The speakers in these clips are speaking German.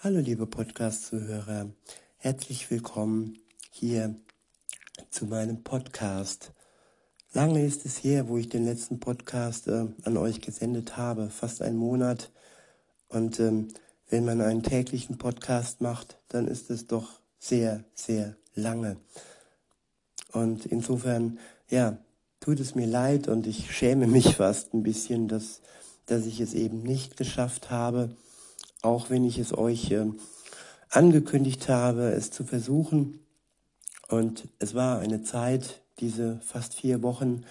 Hallo liebe Podcast-Zuhörer, herzlich willkommen hier zu meinem Podcast. Lange ist es her, wo ich den letzten Podcast äh, an euch gesendet habe, fast einen Monat. Und ähm, wenn man einen täglichen Podcast macht, dann ist es doch sehr, sehr lange. Und insofern, ja, tut es mir leid und ich schäme mich fast ein bisschen, dass, dass ich es eben nicht geschafft habe, auch wenn ich es euch äh, angekündigt habe, es zu versuchen. Und es war eine Zeit, diese fast vier Wochen,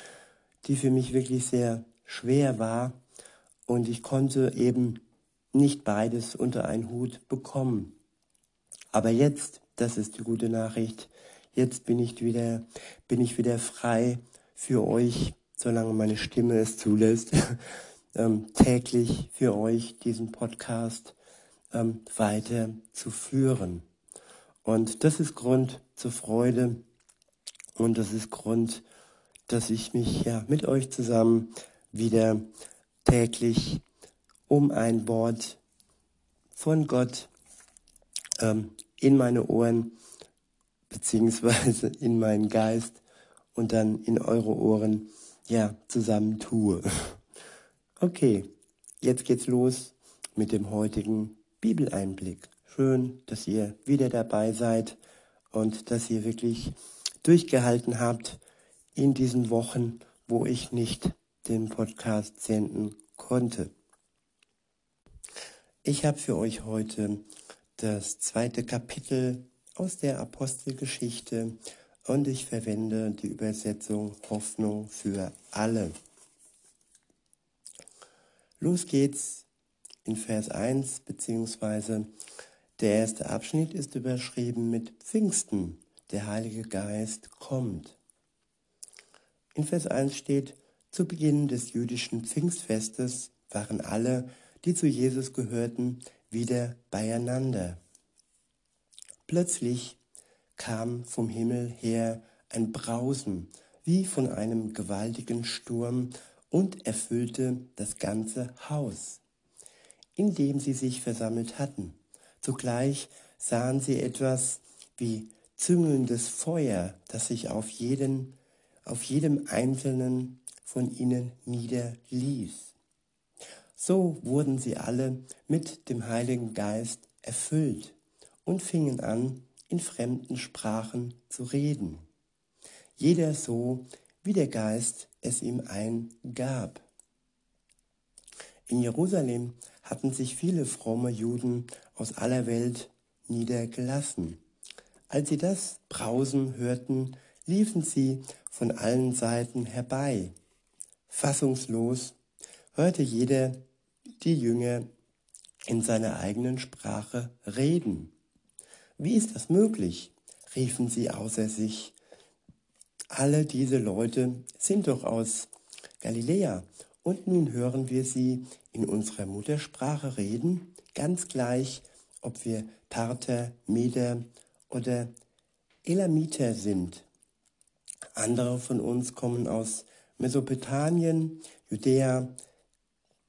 die für mich wirklich sehr schwer war. Und ich konnte eben nicht beides unter einen Hut bekommen. Aber jetzt, das ist die gute Nachricht, jetzt bin ich wieder, bin ich wieder frei für euch, solange meine Stimme es zulässt, ähm, täglich für euch diesen Podcast ähm, weiter zu führen. Und das ist Grund zur Freude und das ist Grund, dass ich mich ja mit euch zusammen wieder täglich um ein Wort von Gott ähm, in meine Ohren beziehungsweise in meinen Geist und dann in eure Ohren ja zusammen tue. Okay, jetzt geht's los mit dem heutigen Bibeleinblick. Schön, dass ihr wieder dabei seid und dass ihr wirklich durchgehalten habt in diesen Wochen, wo ich nicht den Podcast senden konnte. Ich habe für euch heute das zweite Kapitel aus der Apostelgeschichte und ich verwende die Übersetzung Hoffnung für alle. Los geht's in Vers 1, beziehungsweise der erste Abschnitt ist überschrieben mit Pfingsten, der Heilige Geist kommt. In Vers 1 steht, zu Beginn des jüdischen Pfingstfestes waren alle, die zu Jesus gehörten, wieder beieinander. Plötzlich kam vom Himmel her ein Brausen wie von einem gewaltigen Sturm und erfüllte das ganze Haus in dem sie sich versammelt hatten. Zugleich sahen sie etwas wie züngelndes Feuer, das sich auf jeden, auf jedem einzelnen von ihnen niederließ. So wurden sie alle mit dem Heiligen Geist erfüllt und fingen an, in fremden Sprachen zu reden. Jeder so, wie der Geist es ihm eingab. In Jerusalem hatten sich viele fromme Juden aus aller Welt niedergelassen. Als sie das Brausen hörten, liefen sie von allen Seiten herbei. Fassungslos hörte jeder die Jünger in seiner eigenen Sprache reden. Wie ist das möglich? riefen sie außer sich. Alle diese Leute sind doch aus Galiläa und nun hören wir sie in unserer Muttersprache reden, ganz gleich, ob wir Parther, Meder oder Elamiter sind. Andere von uns kommen aus Mesopotamien, Judäa,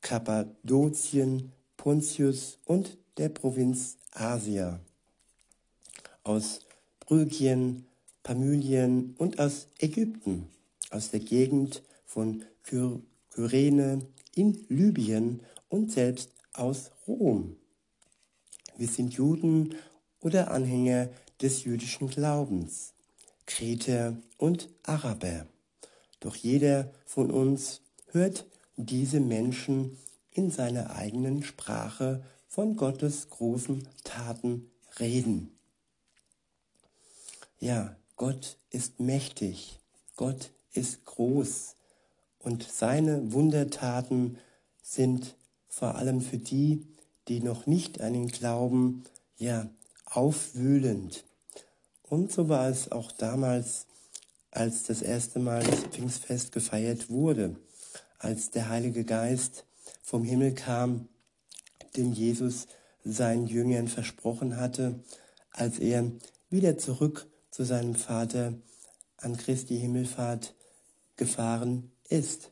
Kappadokien, Pontius und der Provinz Asia, aus Brygien, Pamylien und aus Ägypten, aus der Gegend von Kyr Kyrene, in Libyen und selbst aus Rom. Wir sind Juden oder Anhänger des jüdischen Glaubens, Kreter und Araber. Doch jeder von uns hört diese Menschen in seiner eigenen Sprache von Gottes großen Taten reden. Ja, Gott ist mächtig, Gott ist groß, und seine Wundertaten sind vor allem für die, die noch nicht an ihn glauben, ja, aufwühlend. Und so war es auch damals, als das erste Mal das Pfingstfest gefeiert wurde, als der Heilige Geist vom Himmel kam, den Jesus seinen Jüngern versprochen hatte, als er wieder zurück zu seinem Vater an Christi Himmelfahrt gefahren ist.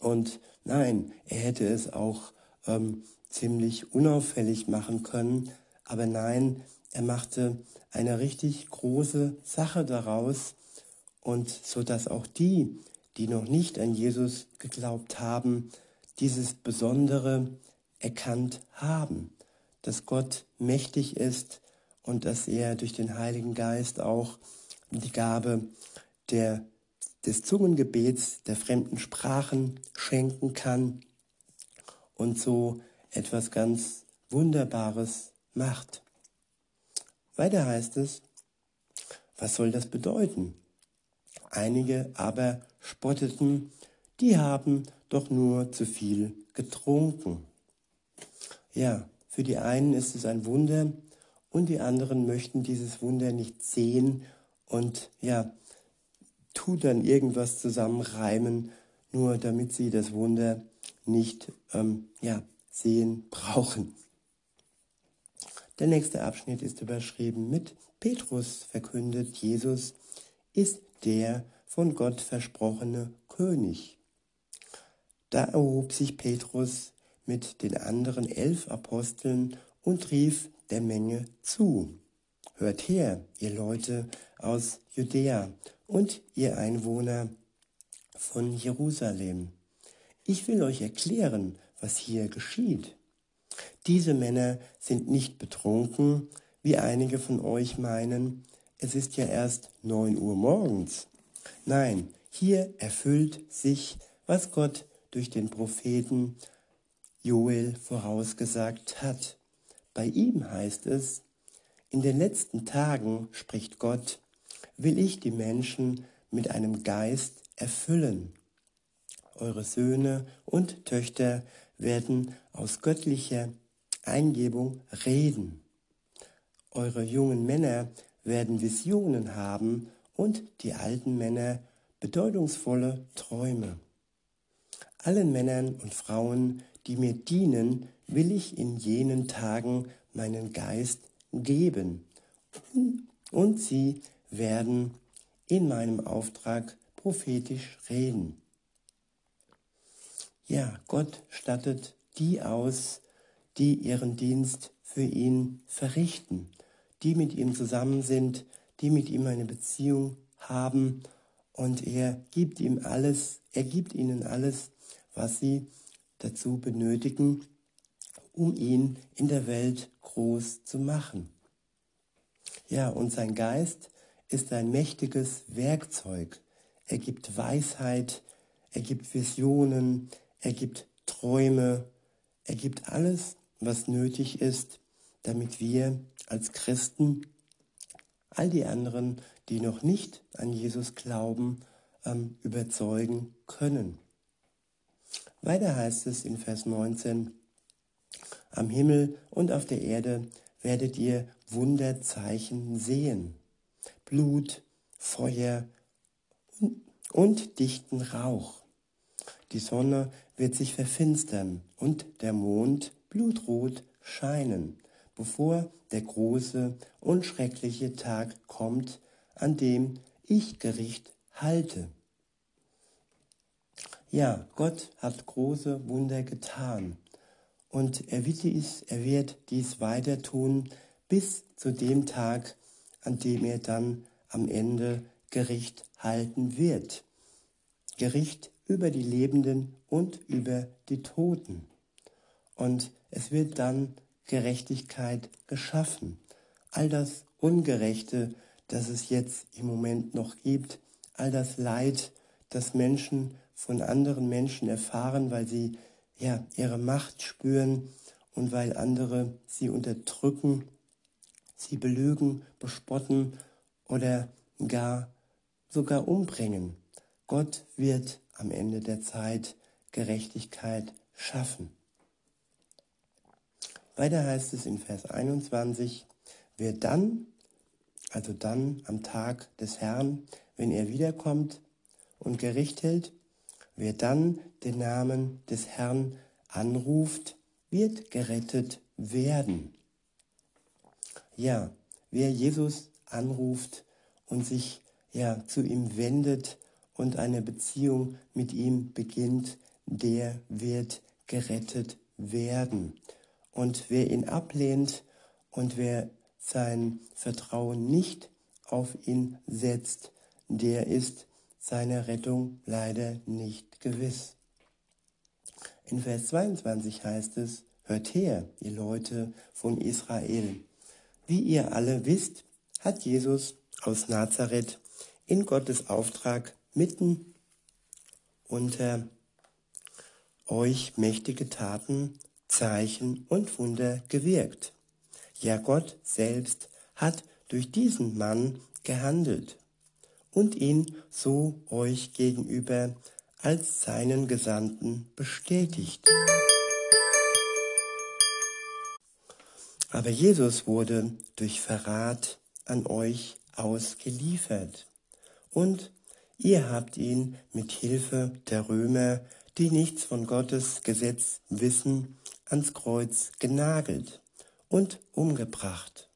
Und nein, er hätte es auch ähm, ziemlich unauffällig machen können. Aber nein, er machte eine richtig große Sache daraus und so dass auch die, die noch nicht an Jesus geglaubt haben, dieses Besondere erkannt haben, dass Gott mächtig ist und dass er durch den Heiligen Geist auch die Gabe der, des Zungengebets, der fremden Sprachen schenken kann und so etwas ganz Wunderbares macht. Weiter heißt es, was soll das bedeuten? Einige aber spotteten, die haben doch nur zu viel getrunken. Ja, für die einen ist es ein Wunder und die anderen möchten dieses Wunder nicht sehen und ja, tut dann irgendwas zusammenreimen, nur damit sie das Wunder nicht ähm, ja, sehen brauchen. Der nächste Abschnitt ist überschrieben mit Petrus verkündet, Jesus ist der von Gott versprochene König. Da erhob sich Petrus mit den anderen elf Aposteln und rief der Menge zu. Hört her, ihr Leute aus Judäa und ihr Einwohner von Jerusalem. Ich will euch erklären, was hier geschieht. Diese Männer sind nicht betrunken, wie einige von euch meinen. Es ist ja erst neun Uhr morgens. Nein, hier erfüllt sich, was Gott durch den Propheten Joel vorausgesagt hat. Bei ihm heißt es, in den letzten Tagen, spricht Gott, will ich die Menschen mit einem Geist erfüllen. Eure Söhne und Töchter werden aus göttlicher Eingebung reden. Eure jungen Männer werden Visionen haben und die alten Männer bedeutungsvolle Träume. Allen Männern und Frauen, die mir dienen, will ich in jenen Tagen meinen Geist geben. Und sie werden in meinem Auftrag prophetisch reden. Ja, Gott stattet die aus, die ihren Dienst für ihn verrichten, die mit ihm zusammen sind, die mit ihm eine Beziehung haben und er gibt ihm alles, er gibt ihnen alles, was sie dazu benötigen, um ihn in der Welt groß zu machen. Ja, und sein Geist ist ein mächtiges Werkzeug. Er gibt Weisheit, er gibt Visionen, er gibt Träume, er gibt alles, was nötig ist, damit wir als Christen all die anderen, die noch nicht an Jesus glauben, ähm, überzeugen können. Weiter heißt es in Vers 19, am Himmel und auf der Erde werdet ihr Wunderzeichen sehen. Blut, Feuer und dichten Rauch. Die Sonne wird sich verfinstern und der Mond blutrot scheinen, bevor der große und schreckliche Tag kommt, an dem ich Gericht halte. Ja, Gott hat große Wunder getan und er wird dies, er wird dies weiter tun bis zu dem Tag, an dem er dann am Ende Gericht halten wird. Gericht über die Lebenden und über die Toten. Und es wird dann Gerechtigkeit geschaffen. All das Ungerechte, das es jetzt im Moment noch gibt, all das Leid, das Menschen von anderen Menschen erfahren, weil sie ja, ihre Macht spüren und weil andere sie unterdrücken, sie belügen, bespotten oder gar sogar umbringen. Gott wird am Ende der Zeit Gerechtigkeit schaffen. Weiter heißt es in Vers 21, wer dann, also dann am Tag des Herrn, wenn er wiederkommt und Gericht hält, Wer dann den Namen des Herrn anruft, wird gerettet werden. Ja, wer Jesus anruft und sich ja zu ihm wendet und eine Beziehung mit ihm beginnt, der wird gerettet werden. Und wer ihn ablehnt und wer sein Vertrauen nicht auf ihn setzt, der ist seiner Rettung leider nicht gewiss. In Vers 22 heißt es, Hört her, ihr Leute von Israel. Wie ihr alle wisst, hat Jesus aus Nazareth in Gottes Auftrag mitten unter euch mächtige Taten, Zeichen und Wunder gewirkt. Ja, Gott selbst hat durch diesen Mann gehandelt und ihn so euch gegenüber als seinen Gesandten bestätigt. Aber Jesus wurde durch Verrat an euch ausgeliefert. Und ihr habt ihn mit Hilfe der Römer, die nichts von Gottes Gesetz wissen, ans Kreuz genagelt und umgebracht.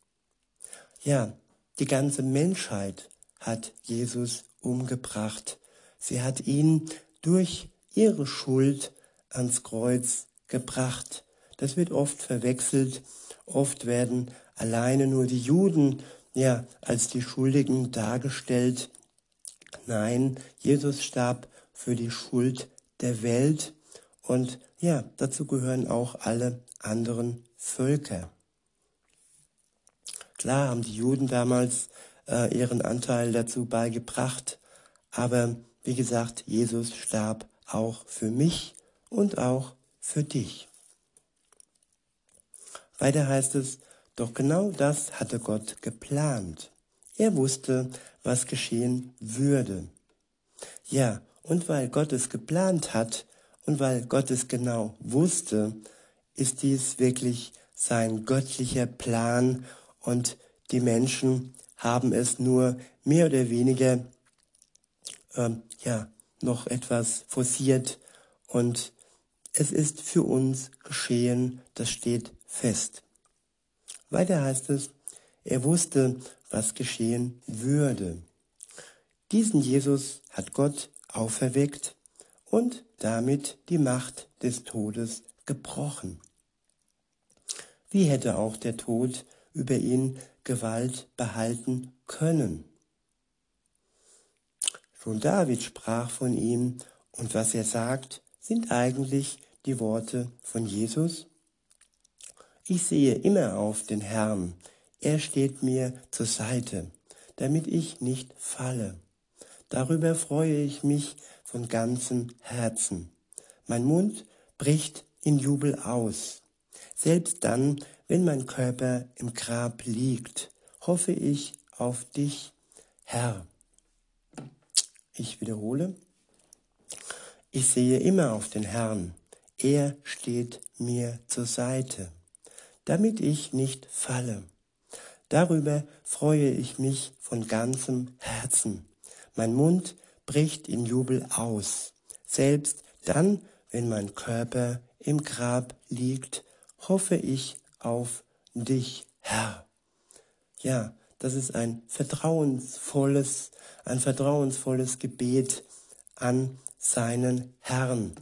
Ja, die ganze Menschheit hat Jesus umgebracht. Sie hat ihn durch ihre Schuld ans Kreuz gebracht. Das wird oft verwechselt. Oft werden alleine nur die Juden ja als die Schuldigen dargestellt. Nein, Jesus starb für die Schuld der Welt und ja, dazu gehören auch alle anderen Völker. Klar haben die Juden damals äh, ihren Anteil dazu beigebracht, aber wie gesagt, Jesus starb auch für mich und auch für dich. Weiter heißt es, doch genau das hatte Gott geplant. Er wusste, was geschehen würde. Ja, und weil Gott es geplant hat und weil Gott es genau wusste, ist dies wirklich sein göttlicher Plan und die Menschen haben es nur mehr oder weniger ähm, ja, noch etwas forciert und es ist für uns geschehen, das steht fest. Weiter heißt es, er wusste, was geschehen würde. Diesen Jesus hat Gott auferweckt und damit die Macht des Todes gebrochen. Wie hätte auch der Tod über ihn Gewalt behalten können? Schon David sprach von ihm und was er sagt, sind eigentlich die Worte von Jesus. Ich sehe immer auf den Herrn, er steht mir zur Seite, damit ich nicht falle. Darüber freue ich mich von ganzem Herzen. Mein Mund bricht in Jubel aus. Selbst dann, wenn mein Körper im Grab liegt, hoffe ich auf dich, Herr. Ich wiederhole, ich sehe immer auf den Herrn, er steht mir zur Seite, damit ich nicht falle. Darüber freue ich mich von ganzem Herzen. Mein Mund bricht in Jubel aus. Selbst dann, wenn mein Körper im Grab liegt, hoffe ich auf dich, Herr. Ja, das ist ein vertrauensvolles, ein vertrauensvolles Gebet an seinen Herrn.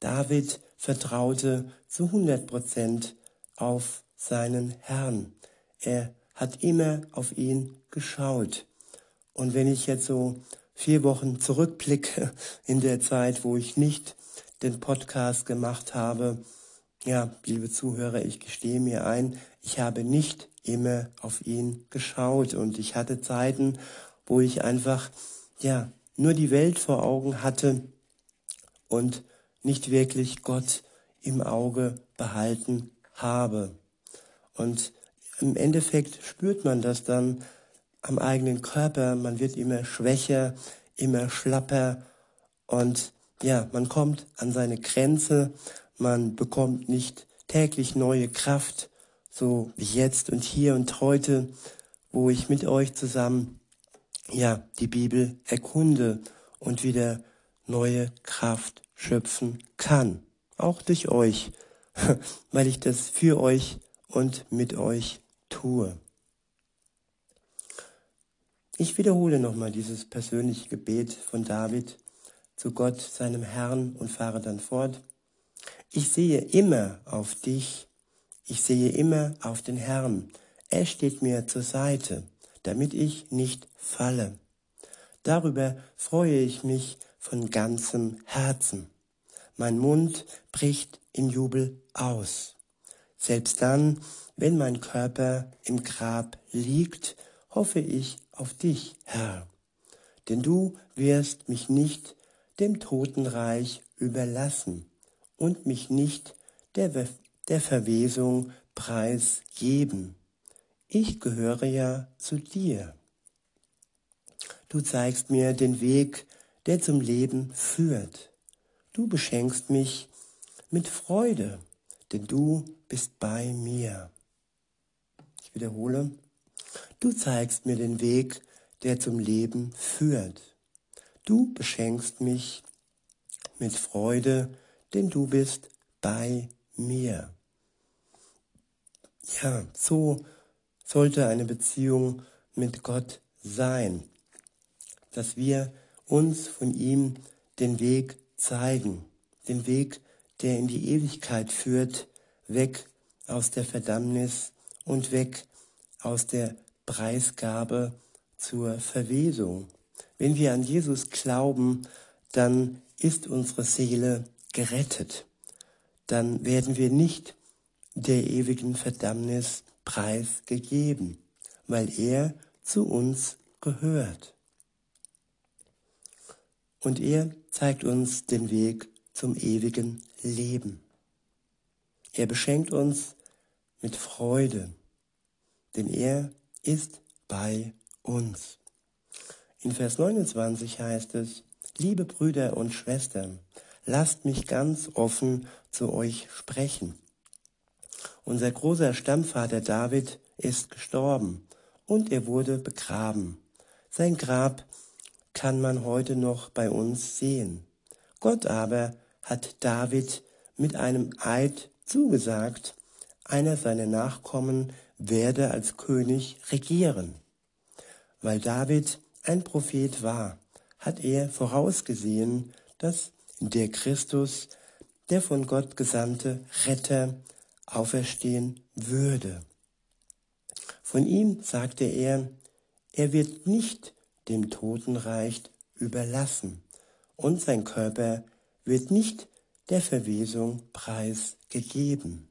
David vertraute zu 100 Prozent auf seinen Herrn. Er hat immer auf ihn geschaut. Und wenn ich jetzt so vier Wochen zurückblicke in der Zeit, wo ich nicht den Podcast gemacht habe, ja, liebe Zuhörer, ich gestehe mir ein, ich habe nicht immer auf ihn geschaut und ich hatte Zeiten, wo ich einfach, ja, nur die Welt vor Augen hatte und nicht wirklich Gott im Auge behalten habe. Und im Endeffekt spürt man das dann am eigenen Körper, man wird immer schwächer, immer schlapper und ja, man kommt an seine Grenze, man bekommt nicht täglich neue Kraft, so wie jetzt und hier und heute, wo ich mit euch zusammen ja die Bibel erkunde und wieder neue Kraft schöpfen kann, auch durch euch, weil ich das für euch und mit euch tue. Ich wiederhole nochmal dieses persönliche Gebet von David zu Gott, seinem Herrn, und fahre dann fort. Ich sehe immer auf dich, ich sehe immer auf den Herrn. Er steht mir zur Seite, damit ich nicht falle. Darüber freue ich mich von ganzem Herzen. Mein Mund bricht in Jubel aus. Selbst dann, wenn mein Körper im Grab liegt, hoffe ich auf dich, Herr. Denn du wirst mich nicht dem Totenreich überlassen und mich nicht der, der Verwesung preisgeben. Ich gehöre ja zu dir. Du zeigst mir den Weg, der zum Leben führt. Du beschenkst mich mit Freude, denn du bist bei mir. Ich wiederhole, du zeigst mir den Weg, der zum Leben führt. Du beschenkst mich mit Freude, denn du bist bei mir. Ja, so sollte eine Beziehung mit Gott sein, dass wir uns von ihm den Weg zeigen, den Weg, der in die Ewigkeit führt, weg aus der Verdammnis und weg aus der Preisgabe zur Verwesung. Wenn wir an Jesus glauben, dann ist unsere Seele gerettet, dann werden wir nicht der ewigen Verdammnis preisgegeben, weil er zu uns gehört. Und er zeigt uns den Weg zum ewigen Leben. Er beschenkt uns mit Freude, denn er ist bei uns. In Vers 29 heißt es, liebe Brüder und Schwestern, lasst mich ganz offen zu euch sprechen. Unser großer Stammvater David ist gestorben und er wurde begraben. Sein Grab kann man heute noch bei uns sehen. Gott aber hat David mit einem Eid zugesagt, einer seiner Nachkommen werde als König regieren. Weil David ein Prophet war, hat er vorausgesehen, dass der Christus, der von Gott gesandte Retter, auferstehen würde. Von ihm sagte er, er wird nicht dem Totenreich überlassen und sein Körper wird nicht der Verwesung preisgegeben.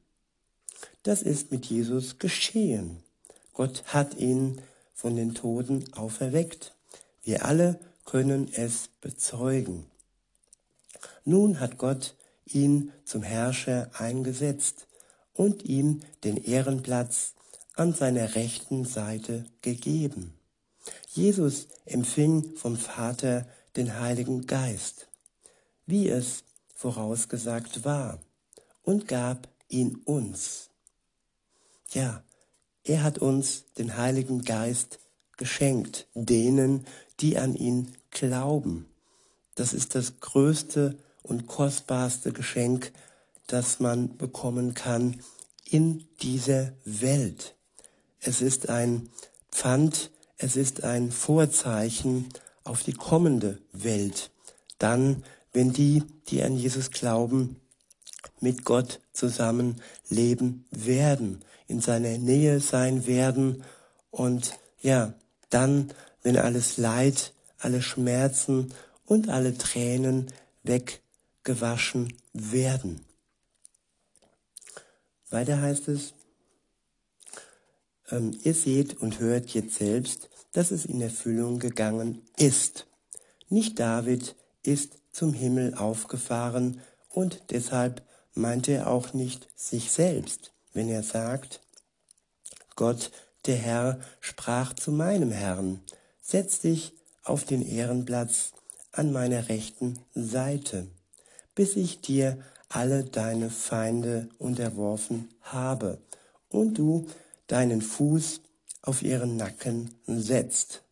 Das ist mit Jesus geschehen. Gott hat ihn von den Toten auferweckt. Wir alle können es bezeugen. Nun hat Gott ihn zum Herrscher eingesetzt und ihm den Ehrenplatz an seiner rechten Seite gegeben. Jesus empfing vom Vater den Heiligen Geist, wie es vorausgesagt war, und gab ihn uns. Ja, er hat uns den Heiligen Geist geschenkt, denen, die an ihn glauben. Das ist das größte und kostbarste Geschenk, das man bekommen kann in dieser Welt. Es ist ein Pfand, es ist ein Vorzeichen auf die kommende Welt. Dann, wenn die, die an Jesus glauben, mit Gott zusammen leben werden, in seiner Nähe sein werden und ja, dann, wenn alles Leid, alle Schmerzen und alle Tränen weggewaschen werden. Weiter heißt es, ähm, ihr seht und hört jetzt selbst, dass es in Erfüllung gegangen ist. Nicht David ist zum Himmel aufgefahren und deshalb meint er auch nicht sich selbst, wenn er sagt, Gott, der Herr, sprach zu meinem Herrn, setz dich auf den Ehrenplatz an meiner rechten Seite, bis ich dir alle deine Feinde unterworfen habe und du deinen Fuß auf ihren Nacken setzt.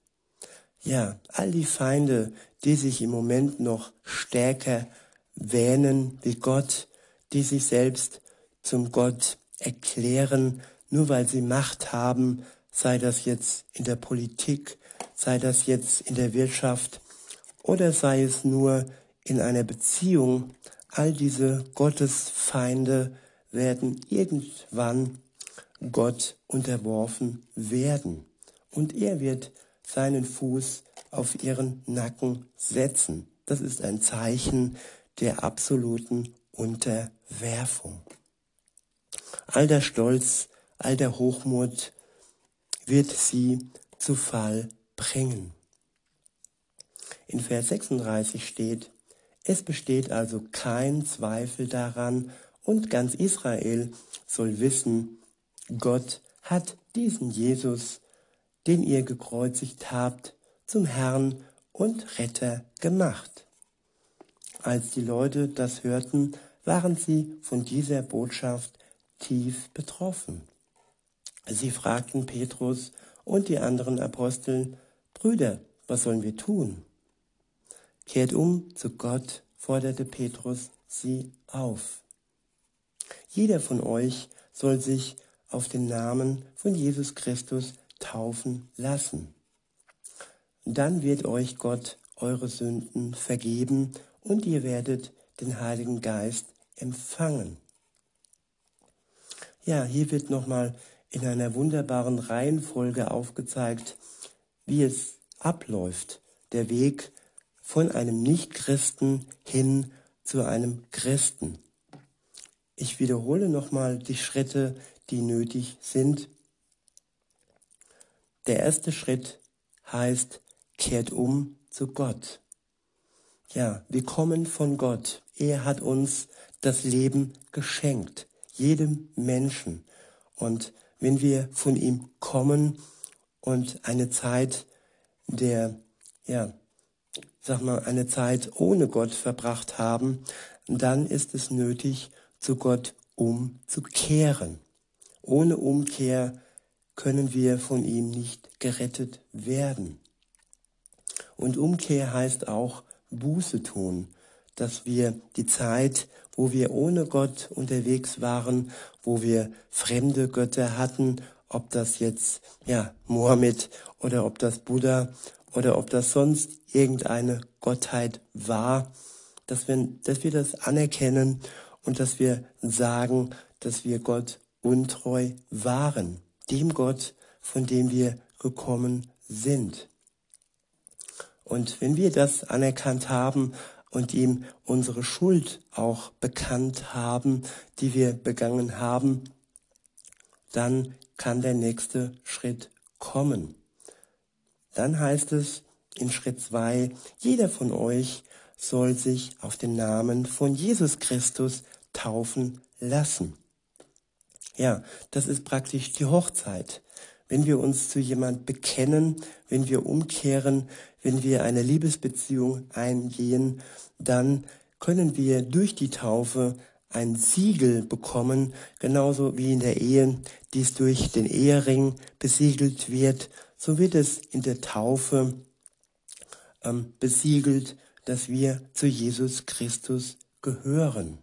Ja, all die Feinde, die sich im Moment noch stärker wähnen wie Gott, die sich selbst zum Gott erklären, nur weil sie Macht haben, sei das jetzt in der Politik, sei das jetzt in der Wirtschaft oder sei es nur in einer Beziehung, all diese Gottesfeinde werden irgendwann Gott unterworfen werden. Und er wird seinen Fuß auf ihren Nacken setzen. Das ist ein Zeichen der absoluten Unterwerfung. All der Stolz, all der Hochmut wird sie zu Fall bringen. In Vers 36 steht, es besteht also kein Zweifel daran und ganz Israel soll wissen, Gott hat diesen Jesus, den ihr gekreuzigt habt, zum Herrn und Retter gemacht. Als die Leute das hörten, waren sie von dieser Botschaft tief betroffen. Sie fragten Petrus und die anderen Aposteln, Brüder, was sollen wir tun? Kehrt um zu Gott, forderte Petrus sie auf. Jeder von euch soll sich auf den Namen von Jesus Christus taufen lassen. Dann wird euch Gott eure Sünden vergeben und ihr werdet den Heiligen Geist empfangen. Ja, hier wird nochmal in einer wunderbaren Reihenfolge aufgezeigt, wie es abläuft, der Weg von einem Nichtchristen hin zu einem Christen. Ich wiederhole nochmal die Schritte, die nötig sind. Der erste Schritt heißt, kehrt um zu Gott. Ja, wir kommen von Gott. Er hat uns das Leben geschenkt, jedem Menschen. Und wenn wir von ihm kommen und eine Zeit der, ja, sag mal, eine Zeit ohne Gott verbracht haben, dann ist es nötig, zu Gott umzukehren. Ohne Umkehr können wir von ihm nicht gerettet werden. Und Umkehr heißt auch Buße tun, dass wir die Zeit, wo wir ohne Gott unterwegs waren, wo wir fremde Götter hatten, ob das jetzt ja Mohammed oder ob das Buddha oder ob das sonst irgendeine Gottheit war, dass wir, dass wir das anerkennen und dass wir sagen, dass wir Gott untreu waren, dem Gott, von dem wir gekommen sind. Und wenn wir das anerkannt haben und ihm unsere Schuld auch bekannt haben, die wir begangen haben, dann kann der nächste Schritt kommen. Dann heißt es in Schritt zwei: jeder von euch soll sich auf den Namen von Jesus Christus taufen lassen. Ja, das ist praktisch die Hochzeit. Wenn wir uns zu jemand bekennen, wenn wir umkehren, wenn wir eine Liebesbeziehung eingehen, dann können wir durch die Taufe ein Siegel bekommen, genauso wie in der Ehe dies durch den Ehering besiegelt wird, so wird es in der Taufe ähm, besiegelt, dass wir zu Jesus Christus gehören.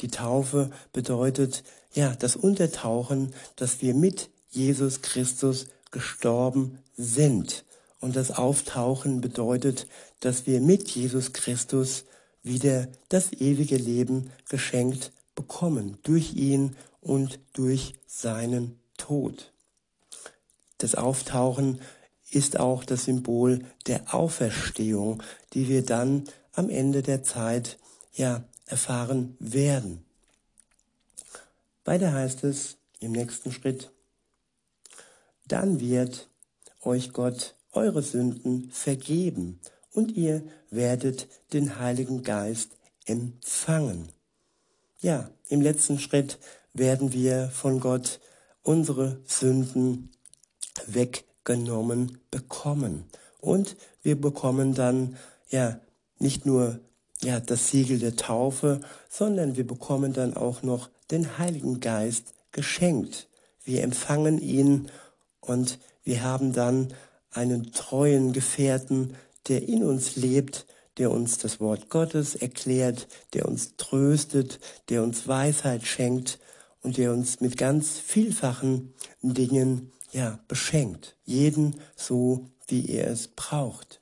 Die Taufe bedeutet ja das Untertauchen, dass wir mit Jesus Christus gestorben sind. Und das Auftauchen bedeutet, dass wir mit Jesus Christus wieder das ewige Leben geschenkt bekommen, durch ihn und durch seinen Tod. Das Auftauchen ist auch das Symbol der Auferstehung, die wir dann am Ende der Zeit ja erfahren werden. Weiter heißt es im nächsten Schritt, dann wird euch Gott eure Sünden vergeben und ihr werdet den Heiligen Geist empfangen. Ja, im letzten Schritt werden wir von Gott unsere Sünden weggenommen bekommen. Und wir bekommen dann ja nicht nur ja das Siegel der Taufe, sondern wir bekommen dann auch noch den Heiligen Geist geschenkt. Wir empfangen ihn und wir haben dann einen treuen Gefährten, der in uns lebt, der uns das Wort Gottes erklärt, der uns tröstet, der uns Weisheit schenkt und der uns mit ganz vielfachen Dingen ja beschenkt, jeden so wie er es braucht.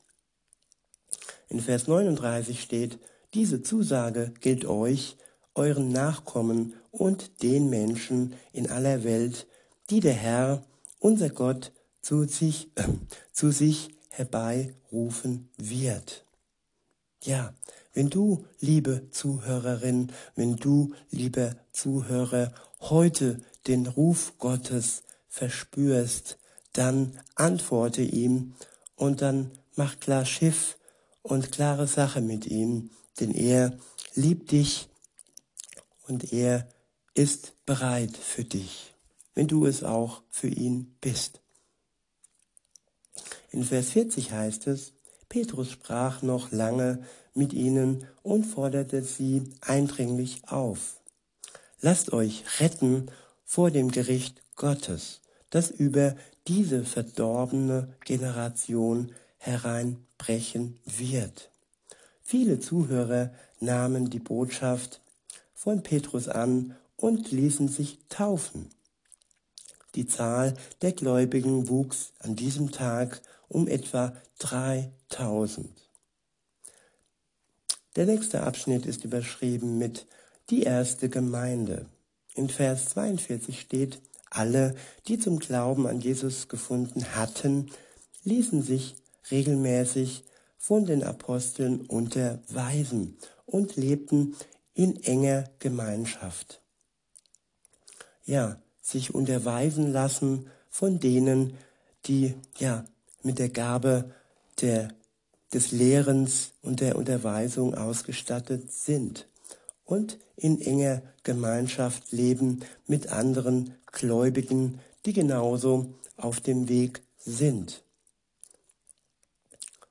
In Vers 39 steht, Diese Zusage gilt euch, euren Nachkommen und den Menschen in aller Welt, die der Herr, unser Gott, zu sich, äh, zu sich herbeirufen wird. Ja, wenn du, liebe Zuhörerin, wenn du, lieber Zuhörer, heute den Ruf Gottes verspürst, dann antworte ihm und dann mach klar Schiff und klare Sache mit ihm, denn er liebt dich und er ist bereit für dich, wenn du es auch für ihn bist. In Vers 40 heißt es, Petrus sprach noch lange mit ihnen und forderte sie eindringlich auf. Lasst euch retten vor dem Gericht Gottes, das über diese verdorbene Generation hereinbrechen wird. Viele Zuhörer nahmen die Botschaft von Petrus an und ließen sich taufen. Die Zahl der Gläubigen wuchs an diesem Tag um etwa 3000. Der nächste Abschnitt ist überschrieben mit die erste Gemeinde. In Vers 42 steht, alle, die zum Glauben an Jesus gefunden hatten, ließen sich regelmäßig von den Aposteln unterweisen und lebten in enger Gemeinschaft. Ja, sich unterweisen lassen von denen, die ja mit der Gabe der, des Lehrens und der Unterweisung ausgestattet sind und in enger Gemeinschaft leben mit anderen Gläubigen, die genauso auf dem Weg sind.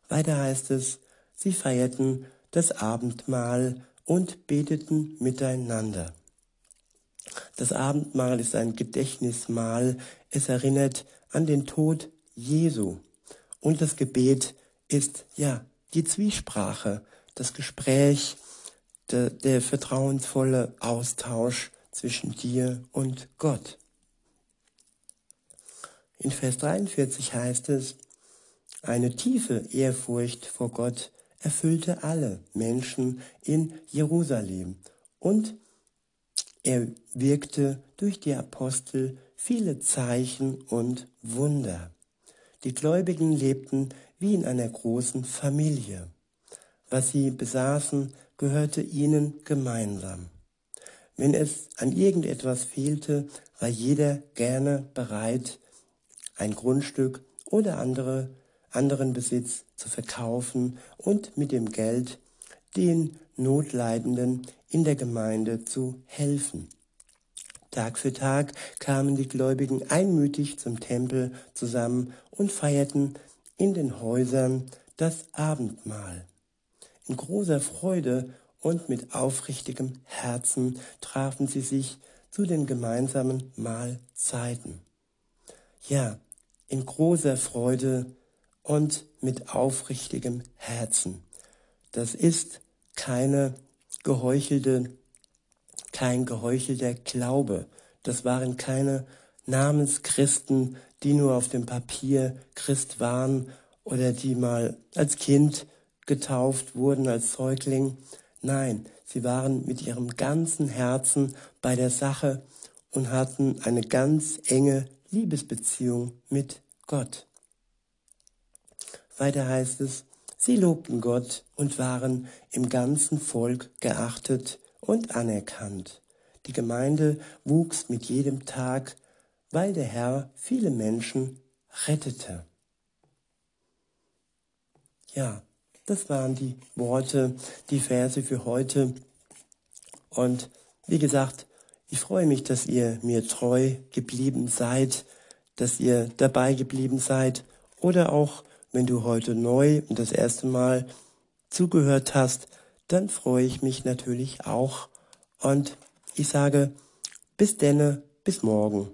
Weiter heißt es, sie feierten das Abendmahl und beteten miteinander. Das Abendmahl ist ein Gedächtnismahl. Es erinnert an den Tod Jesu. Und das Gebet ist, ja, die Zwiesprache, das Gespräch, der, vertrauensvolle Austausch zwischen dir und Gott. In Vers 43 heißt es, eine tiefe Ehrfurcht vor Gott erfüllte alle Menschen in Jerusalem und er wirkte durch die Apostel viele Zeichen und Wunder. Die Gläubigen lebten wie in einer großen Familie. Was sie besaßen, gehörte ihnen gemeinsam. Wenn es an irgendetwas fehlte, war jeder gerne bereit, ein Grundstück oder andere, anderen Besitz zu verkaufen und mit dem Geld den Notleidenden in der Gemeinde zu helfen. Tag für Tag kamen die Gläubigen einmütig zum Tempel zusammen und feierten in den Häusern das Abendmahl. Großer Freude und mit aufrichtigem Herzen trafen sie sich zu den gemeinsamen Mahlzeiten. Ja, in großer Freude und mit aufrichtigem Herzen. Das ist keine geheuchelte, kein geheuchelter Glaube. Das waren keine Namenschristen, die nur auf dem Papier Christ waren oder die mal als Kind getauft wurden, als Säugling. Nein, sie waren mit ihrem ganzen Herzen bei der Sache und hatten eine ganz enge Liebesbeziehung mit Gott. Weiter heißt es, Sie lobten Gott und waren im ganzen Volk geachtet und anerkannt. Die Gemeinde wuchs mit jedem Tag, weil der Herr viele Menschen rettete. Ja, das waren die Worte, die Verse für heute. Und wie gesagt, ich freue mich, dass ihr mir treu geblieben seid, dass ihr dabei geblieben seid oder auch wenn du heute neu und das erste Mal zugehört hast, dann freue ich mich natürlich auch. Und ich sage, bis denne, bis morgen.